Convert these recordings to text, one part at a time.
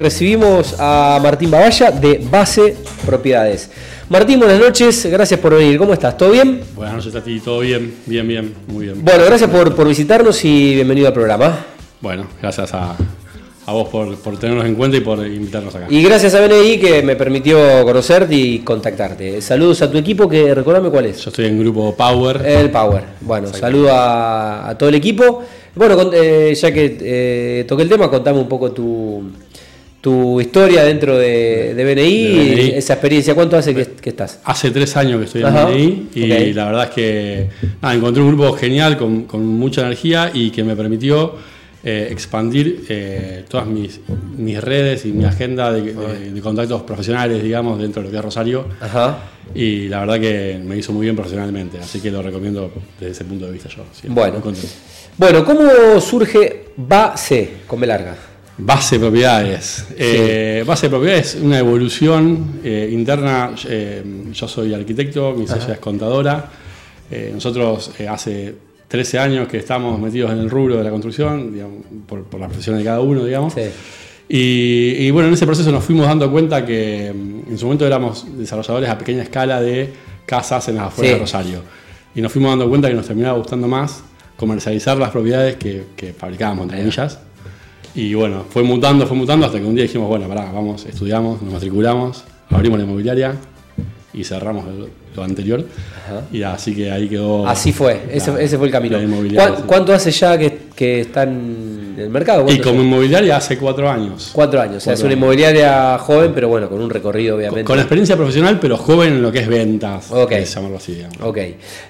Recibimos a Martín Babaya de Base Propiedades. Martín, buenas noches, gracias por venir. ¿Cómo estás? ¿Todo bien? Buenas noches a ti, todo bien, bien, bien, muy bien. Bueno, gracias por, por visitarnos y bienvenido al programa. Bueno, gracias a, a vos por, por tenernos en cuenta y por invitarnos acá. Y gracias a BNI que me permitió conocerte y contactarte. Saludos a tu equipo, que recordame cuál es. Yo estoy en grupo Power. El Power. Bueno, saludo a, a todo el equipo. Bueno, con- eh, ya que eh, toqué el tema, contame un poco tu, tu historia dentro de, de BNI, De BNI. esa experiencia. ¿Cuánto hace que, que estás? Hace tres años que estoy en Ajá, BNI y la verdad es que nada, encontré un grupo genial con, con mucha energía y que me permitió eh, expandir eh, todas mis, mis redes y mi agenda de, de- de contactos profesionales, digamos, dentro de lo que es Rosario. Ajá. Y la verdad que me hizo muy bien profesionalmente, así que lo recomiendo desde ese punto de vista yo. Bueno. Bueno, ¿cómo surge Base con B larga? Base propiedades. Eh, base propiedades es una evolución eh, interna. eh, yo soy arquitecto, mi socia es contadora. Eh, nosotros hace 13 años que estamos metidos en el rubro de la construcción, digamos, por, por la profesión de cada uno, digamos. Sí. Y, y bueno, en ese proceso nos fuimos dando cuenta que mm, en su momento éramos desarrolladores a pequeña escala de casas en las afueras Sí. de Rosario. Y nos fuimos dando cuenta que nos terminaba gustando más comercializar las propiedades que, que fabricábamos, entre comillas. Y bueno, fue mutando, fue mutando hasta que un día dijimos, bueno, pará, vamos, estudiamos, nos matriculamos, abrimos la inmobiliaria y cerramos lo anterior. Y así que ahí quedó. Así fue, ese, la- ese fue el camino. la inmobiliaria, ¿Cuán- sí. ¿Cuánto hace ya que, que están en el mercado? Y ¿Cuánto como inmobiliaria hace cuatro años. Cuatro años, o sea, es una inmobiliaria joven, pero bueno, con un recorrido obviamente. Con experiencia profesional, pero joven en lo que es ventas, Ok. por llamarlo así, digamos. Ok.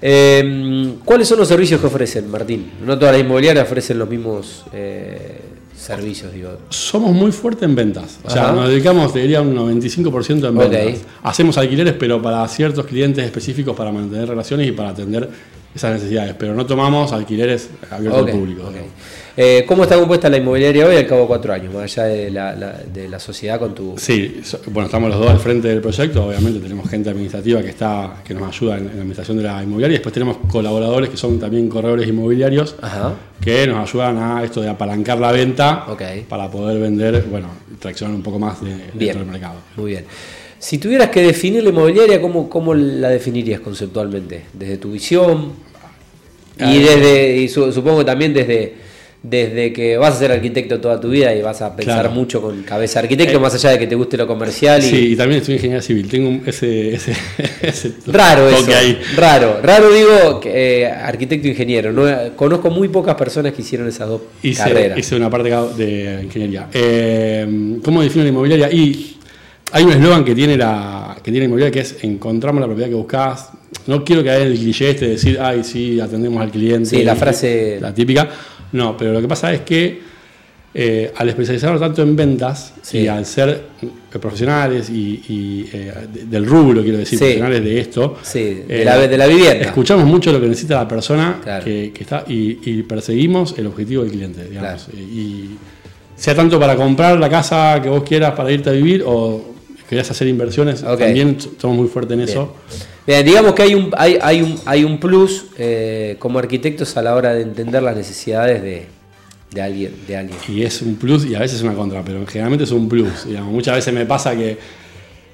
Eh, ¿Cuáles son los servicios que ofrecen, Martín? No todas las inmobiliarias ofrecen los mismos eh, servicios, digo. Somos muy fuertes en ventas. O sea, Ajá. nos dedicamos, te diría, un 95% en ventas. Hacemos alquileres, pero para ciertos clientes específicos para mantener relaciones y para atender esas necesidades. Pero no tomamos alquileres abiertos al público. Eh, ¿Cómo está compuesta la inmobiliaria hoy al cabo de cuatro años, más allá de la, la- de la sociedad con tu... Sí, so- bueno, estamos los dos al frente del proyecto. Obviamente tenemos gente administrativa que está que nos ayuda en, en la administración de la inmobiliaria. Después tenemos colaboradores que son también corredores inmobiliarios Ajá. que nos ayudan a esto de apalancar la venta para poder vender, bueno, traccionar un poco más de, dentro del mercado. Muy bien. Si tuvieras que definir la inmobiliaria, ¿cómo, cómo la definirías conceptualmente? Desde tu visión y desde y su- supongo que también desde, desde que vas a ser arquitecto toda tu vida y vas a pensar Claro. mucho con cabeza arquitecto, Eh, más allá de que te guste lo comercial. Y, Sí, y también estoy en ingeniería civil. Tengo ese, ese, ese Raro eso. ahí. Raro. Raro digo que, eh, arquitecto e ingeniero. No, conozco muy pocas personas que hicieron esas dos Hice, carreras. hice una parte de ingeniería. Eh, ¿Cómo defino la inmobiliaria? Y hay un eslogan que tiene la que tiene la inmobiliaria que es encontramos la propiedad que buscás. No quiero caer en el cliché este de decir, ay, sí, atendemos al cliente. Sí, la frase- La típica. No, pero lo que pasa es que eh, al especializarnos tanto en ventas Sí. y al ser eh, profesionales y, y, eh, de- del rubro, quiero decir, Sí. profesionales de esto, Sí, de, eh, la, de la vivienda. Escuchamos mucho lo que necesita la persona Claro. que, que está y, y perseguimos el objetivo del cliente, digamos. Claro. Y sea tanto para comprar la casa que vos quieras para irte a vivir o querés hacer inversiones, también somos muy fuertes en eso. Bien, digamos que hay un, hay, hay un, hay un plus eh, como arquitectos a la hora de entender las necesidades de, de alguien. De alguien. Y es un plus y a veces es una contra, pero generalmente es un plus. Digamos. Muchas veces me pasa que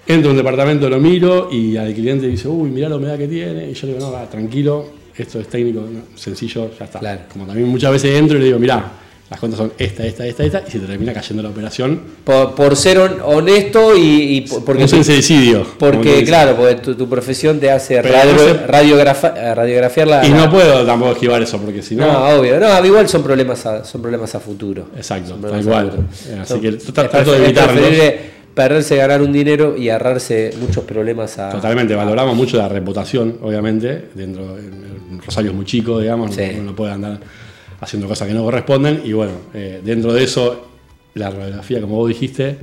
entro a un departamento, lo miro y al cliente dice, uy, mirá la humedad que tiene. Y yo le digo, no, va, tranquilo, esto es técnico, no, sencillo, ya está. Claro. Como también muchas veces entro y le digo, mirá, las cuentas son esta, esta, esta, esta, y se te termina cayendo la operación. Por, por ser hon- honesto y, y por- porque, un sencillo. porque claro, porque tu, tu profesión te hace radio- no radiografa- eh, radiografiar la... Y no puedo tampoco esquivar eso, porque si no. No, obvio. No, igual son problemas a, son problemas a futuro. Exacto, tal a cual. Eh, Así que trato de evitarlos. preferible perderse ganar un dinero y ahorrarse muchos problemas a... Totalmente, valoramos mucho la reputación, obviamente. Dentro en- en Rosario es muy chico, digamos, Sí. no, no puede andar haciendo cosas que no corresponden. Y bueno, eh, dentro de eso, la radiografía, como vos dijiste,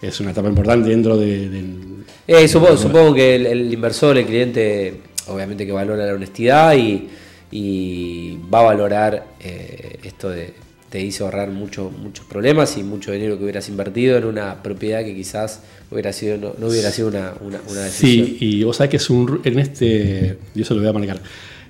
es una etapa importante dentro de, del- Eh, supongo, supongo que el, el inversor, el cliente, obviamente que valora la honestidad y, y va a valorar eh, esto de te hizo ahorrar mucho, muchos problemas y mucho dinero que hubieras invertido en una propiedad que quizás hubiera sido, no, no hubiera sido una, una, una decisión. Sí, y vos sabés que es un, en este, y eso lo voy a marcar,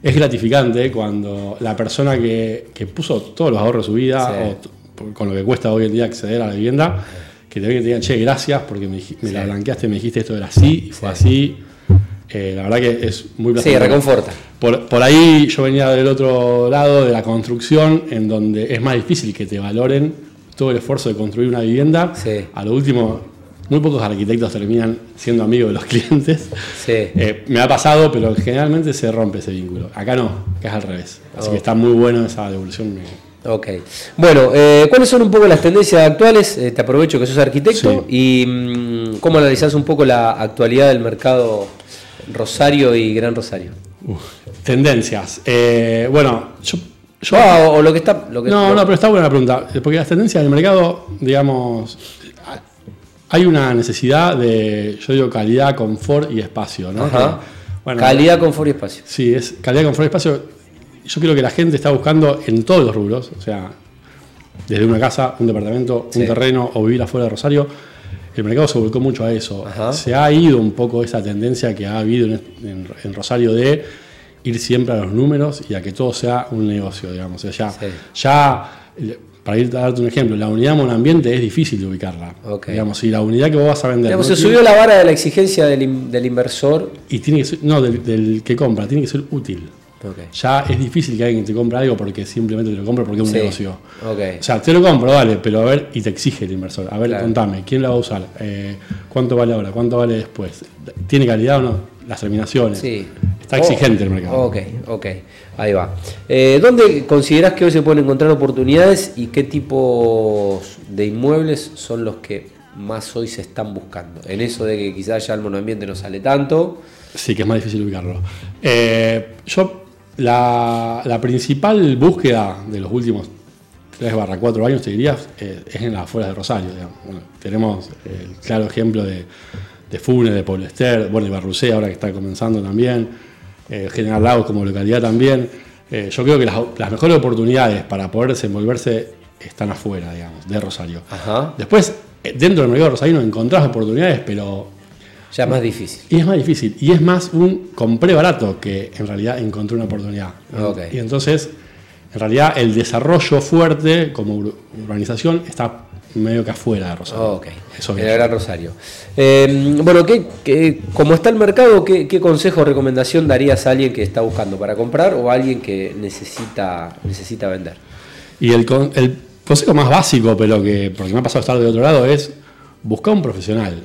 es gratificante cuando la persona que, que puso todos los ahorros de su vida, Sí. o con lo que cuesta hoy en día acceder a la vivienda, que te ven que te digan, che, gracias porque me, me la blanqueaste, me dijiste esto era así, y fue así. Eh, la verdad que es muy Sí, placentero. reconforta. Por, por ahí yo venía del otro lado de la construcción, en donde es más difícil que te valoren todo el esfuerzo de construir una vivienda. Sí. A lo último, muy pocos arquitectos terminan siendo amigos de los clientes. Sí. Eh, me ha pasado, pero generalmente se rompe ese vínculo. Acá no, acá es al revés. Así Oh. que está muy bueno esa devolución. Ok. Bueno, eh, ¿cuáles son un poco las tendencias actuales? Eh, te aprovecho que sos arquitecto y mm, cómo analizás un poco la actualidad del mercado Rosario y Gran Rosario. Tendencias. Bueno, yo. yo- Ah, o, o lo que está. Lo que, no, lo- no, pero está buena la pregunta. Porque las tendencias del mercado, digamos, hay una necesidad de, yo digo, calidad, confort y espacio, ¿no? Ajá. Que, bueno, Calidad, confort y espacio. Sí, es calidad, confort y espacio. Yo creo que la gente está buscando en todos los rubros, o sea, desde una casa, un departamento, Sí. un terreno o vivir afuera de Rosario. El mercado se volcó mucho a eso. Ajá. Se ha ido un poco esa tendencia que ha habido en, en- en Rosario de ir siempre a los números y a que todo sea un negocio, digamos. O sea, ya, Sí. ya, para ir a darte un ejemplo, la unidad monoambiente es difícil de ubicarla. Ok. Digamos, si la unidad que vos vas a vender. Digamos, no se tiene- subió la vara de la exigencia del, in- del inversor. y tiene que ser, no, del, del que compra, tiene que ser útil. Ok. Ya es difícil que alguien te compre algo porque simplemente te lo compra porque es un Sí. negocio. Ok. O sea, te lo compro, vale, pero a ver, y te exige el inversor. A ver, Claro. contame, ¿quién la va a usar? Eh, ¿Cuánto vale ahora? ¿Cuánto vale después? ¿Tiene calidad o no? Las terminaciones. Sí. Está exigente el mercado. Ok, ok. Ahí va. Eh, ¿Dónde considerás que hoy se pueden encontrar oportunidades y qué tipos de inmuebles son los que más hoy se están buscando? En eso de que quizás ya el monoambiente no sale tanto. Sí, que es más difícil ubicarlo. Eh, yo, la, la principal búsqueda de los últimos 3 barra 4 años, te diría, eh, es en las afueras de Rosario. digamos. Bueno, tenemos el claro ejemplo de, de Funes, de Poblester, bueno, y Barrucé ahora que está comenzando también, eh, General Lagos como localidad también. Eh, yo creo que las, las mejores oportunidades para poder desenvolverse están afuera, digamos, de Rosario. Ajá. Después, eh, dentro del mercado rosarino encontrás oportunidades, pero Ya es más difícil. y es más difícil. Y es más un compré barato que en realidad encontré una oportunidad. Y entonces, en realidad, el desarrollo fuerte como ur- urbanización está medio que afuera de Rosario. Ok, Eso en bien. Rosario. Eh, bueno, ¿qué, qué- como está el mercado, ¿qué, qué consejo o recomendación darías a alguien que está buscando para comprar o a alguien que necesita, necesita vender? Y el, el consejo más básico, pero que, porque me ha pasado estar del otro lado, es buscar un profesional.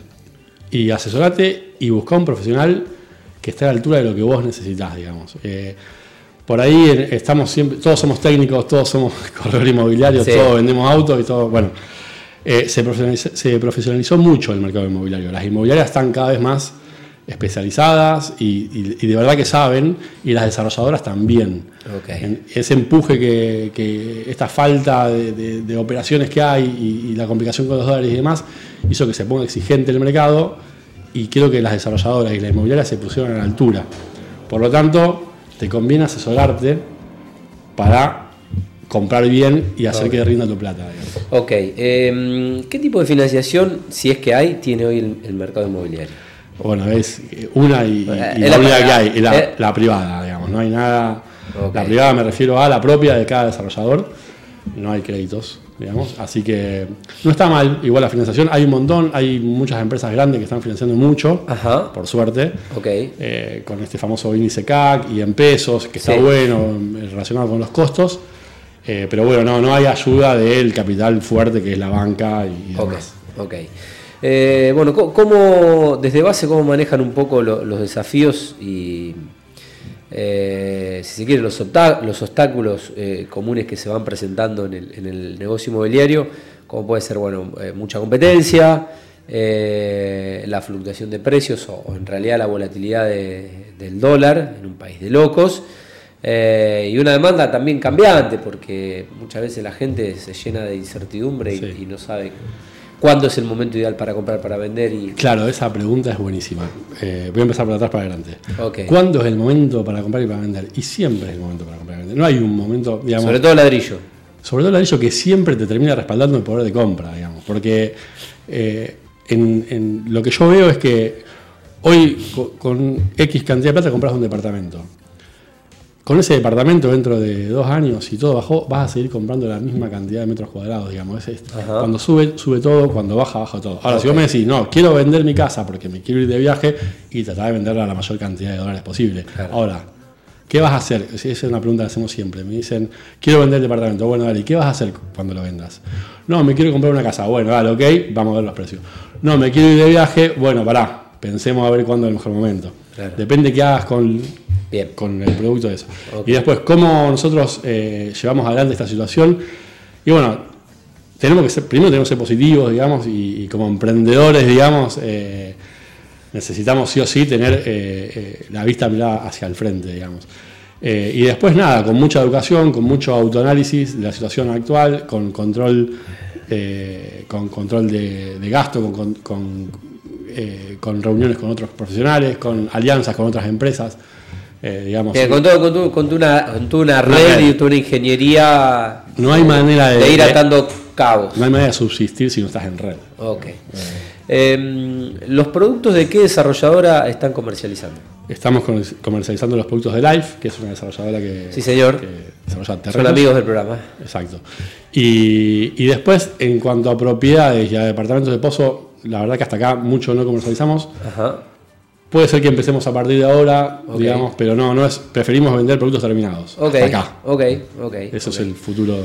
Y asesorate y busca un profesional que esté a la altura de lo que vos necesitas, digamos. Eh, por ahí estamos siempre, todos somos técnicos, todos somos corredores inmobiliarios, Sí. todos vendemos autos y todo. Bueno, eh, se, profesionalizó, se profesionalizó mucho el mercado inmobiliario. Las inmobiliarias están cada vez más especializadas y, y- y de verdad que saben, y las desarrolladoras también. En- ese empuje que, que esta falta de, de- de operaciones que hay y, y la complicación con los dólares y demás hizo que se ponga exigente el mercado y creo que las desarrolladoras y las inmobiliarias se pusieron a la altura. Por lo tanto, te conviene asesorarte para comprar bien y hacer Ok. que rinda tu plata. digamos. Ok, eh, ¿qué tipo de financiación, si es que hay, tiene hoy el, el mercado inmobiliario? Bueno, es una y, y Eh, la la única que hay, la, Eh. la privada, digamos. No hay nada. La privada me refiero a la propia de cada desarrollador. No hay créditos, digamos. Así que no está mal. Igual la financiación, hay un montón, hay muchas empresas grandes que están financiando mucho, Ajá, por suerte. ok, eh, con este famoso índice CAC y en pesos, que está Sí. bueno eh, relacionado con los costos. Eh, pero bueno, no, no hay ayuda del capital fuerte que es la banca y demás. ok. Eh, bueno, ¿cómo, desde base, cómo manejan un poco lo- los desafíos y, eh, si se quiere, los, obstáculos comunes que se van presentando en el, negocio inmobiliario? Como puede ser, bueno, mucha competencia, la fluctuación de precios o, en realidad la volatilidad de- del dólar en un país de locos. Eh, y una demanda también cambiante, porque muchas veces la gente se llena de incertidumbre y, Sí. y no sabe cuándo es el momento ideal para comprar, para vender. Y, Claro, esa pregunta es buenísima. Eh, voy a empezar por atrás para adelante. Ok. ¿Cuándo es el momento para comprar y para vender? Y siempre es el momento para comprar y vender. No hay un momento, digamos, sobre todo ladrillo. sobre todo el ladrillo que siempre te termina respaldando el poder de compra, digamos. Porque eh, en, en lo que yo veo es que hoy co- con, X cantidad de plata compras un departamento. Con ese departamento dentro de dos años y todo bajó, vas a seguir comprando la misma cantidad de metros cuadrados, digamos. Es, cuando sube, sube todo, cuando baja, baja todo. Ahora, si vos me decís, no, quiero vender mi casa porque me quiero ir de viaje y tratar de venderla a la mayor cantidad de dólares posible. Claro. Ahora, ¿qué vas a hacer? Esa es una pregunta que hacemos siempre. Me dicen, quiero vender el departamento. Bueno, dale, ¿y qué vas a hacer cuando lo vendas? No, me quiero comprar una casa. Bueno, dale, ok, vamos a ver los precios. No, me quiero ir de viaje. Bueno, pará, pensemos a ver cuándo es el mejor momento. Claro. Depende qué hagas con, Bien. con el producto de eso. Ok. Y después, cómo nosotros eh, llevamos adelante esta situación. Y bueno, tenemos que ser, primero tenemos que ser positivos, digamos, y, y como emprendedores, digamos, eh, necesitamos sí o sí tener eh, la vista mirada hacia el frente, digamos. Y después nada, con mucha educación, con mucho autoanálisis de la situación actual, con control, con control de, de gasto, con, con- con reuniones con otros profesionales, con alianzas con otras empresas. Eh, digamos, Bien, con, todo, con, tu- con tu una, con tu una Una red red. y tu una ingeniería No hay manera de- ir atando cabos. no hay manera de subsistir si no estás en red. Ok. Em, ¿Los productos de qué desarrolladora están comercializando? Estamos comercializando los productos de Life, que es una desarrolladora que, Sí, señor. que desarrolla Son amigos del programa. Exacto. Y, y después, en cuanto a propiedades y a departamentos de pozo, la verdad que hasta acá mucho no comercializamos. Ajá. Puede ser que empecemos a partir de ahora, digamos, pero no, no es. Preferimos vender productos terminados. Ok. Acá. Ok, ok. Eso es el futuro.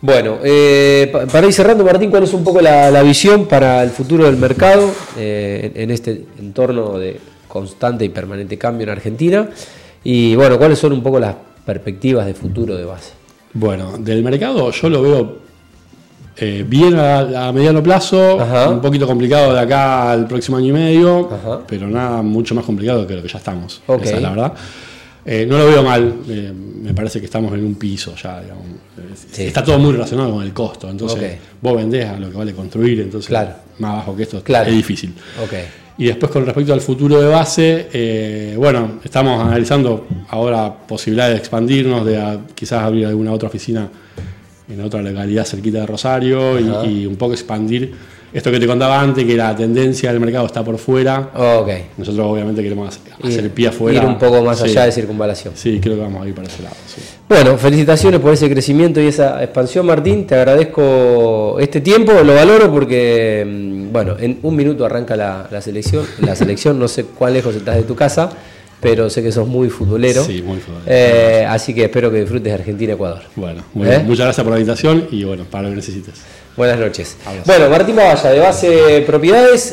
Bueno, eh, pa- para ir cerrando, Martín, ¿cuál es un poco la, la visión para el futuro del mercado eh, en, en este entorno de constante y permanente cambio en Argentina? Y bueno, ¿cuáles son un poco las perspectivas de futuro de base? Bueno, del mercado yo lo veo eh, bien a, a mediano plazo, Ajá. un poquito complicado de acá al próximo año y medio, Ajá. pero nada mucho más complicado que lo que ya estamos. Ok. Esa es la verdad. Eh, no lo veo mal, eh, me parece que estamos en un piso ya, digamos. Sí. Está todo muy relacionado con el costo, entonces vos vendés a lo que vale construir, entonces Claro. más bajo que esto Claro. es difícil. Y después con respecto al futuro de base, eh, bueno, estamos analizando ahora posibilidades de expandirnos, de a- quizás abrir alguna otra oficina en otra localidad cerquita de Rosario y, y un poco expandir esto que te contaba antes, que la tendencia del mercado está por fuera. Ok. Nosotros obviamente queremos hacer, Ir- pie afuera. Ir un poco más Sí. allá de circunvalación. Sí, creo que vamos a ir para ese lado. sí. Bueno, felicitaciones por ese crecimiento y esa expansión, Martín. Te agradezco este tiempo, lo valoro porque, mm, bueno, en un minuto arranca la, la selección. La selección, no sé cuán lejos estás de tu casa, pero sé que sos muy futbolero. Sí, muy futbolero. Eh, así que espero que disfrutes de Argentina-Ecuador. Bueno, muy ¿Eh? bien. muchas gracias por la invitación y bueno, para lo que necesites. Buenas noches. Abrazo. Bueno, Martín Bavalla, de base Propiedades.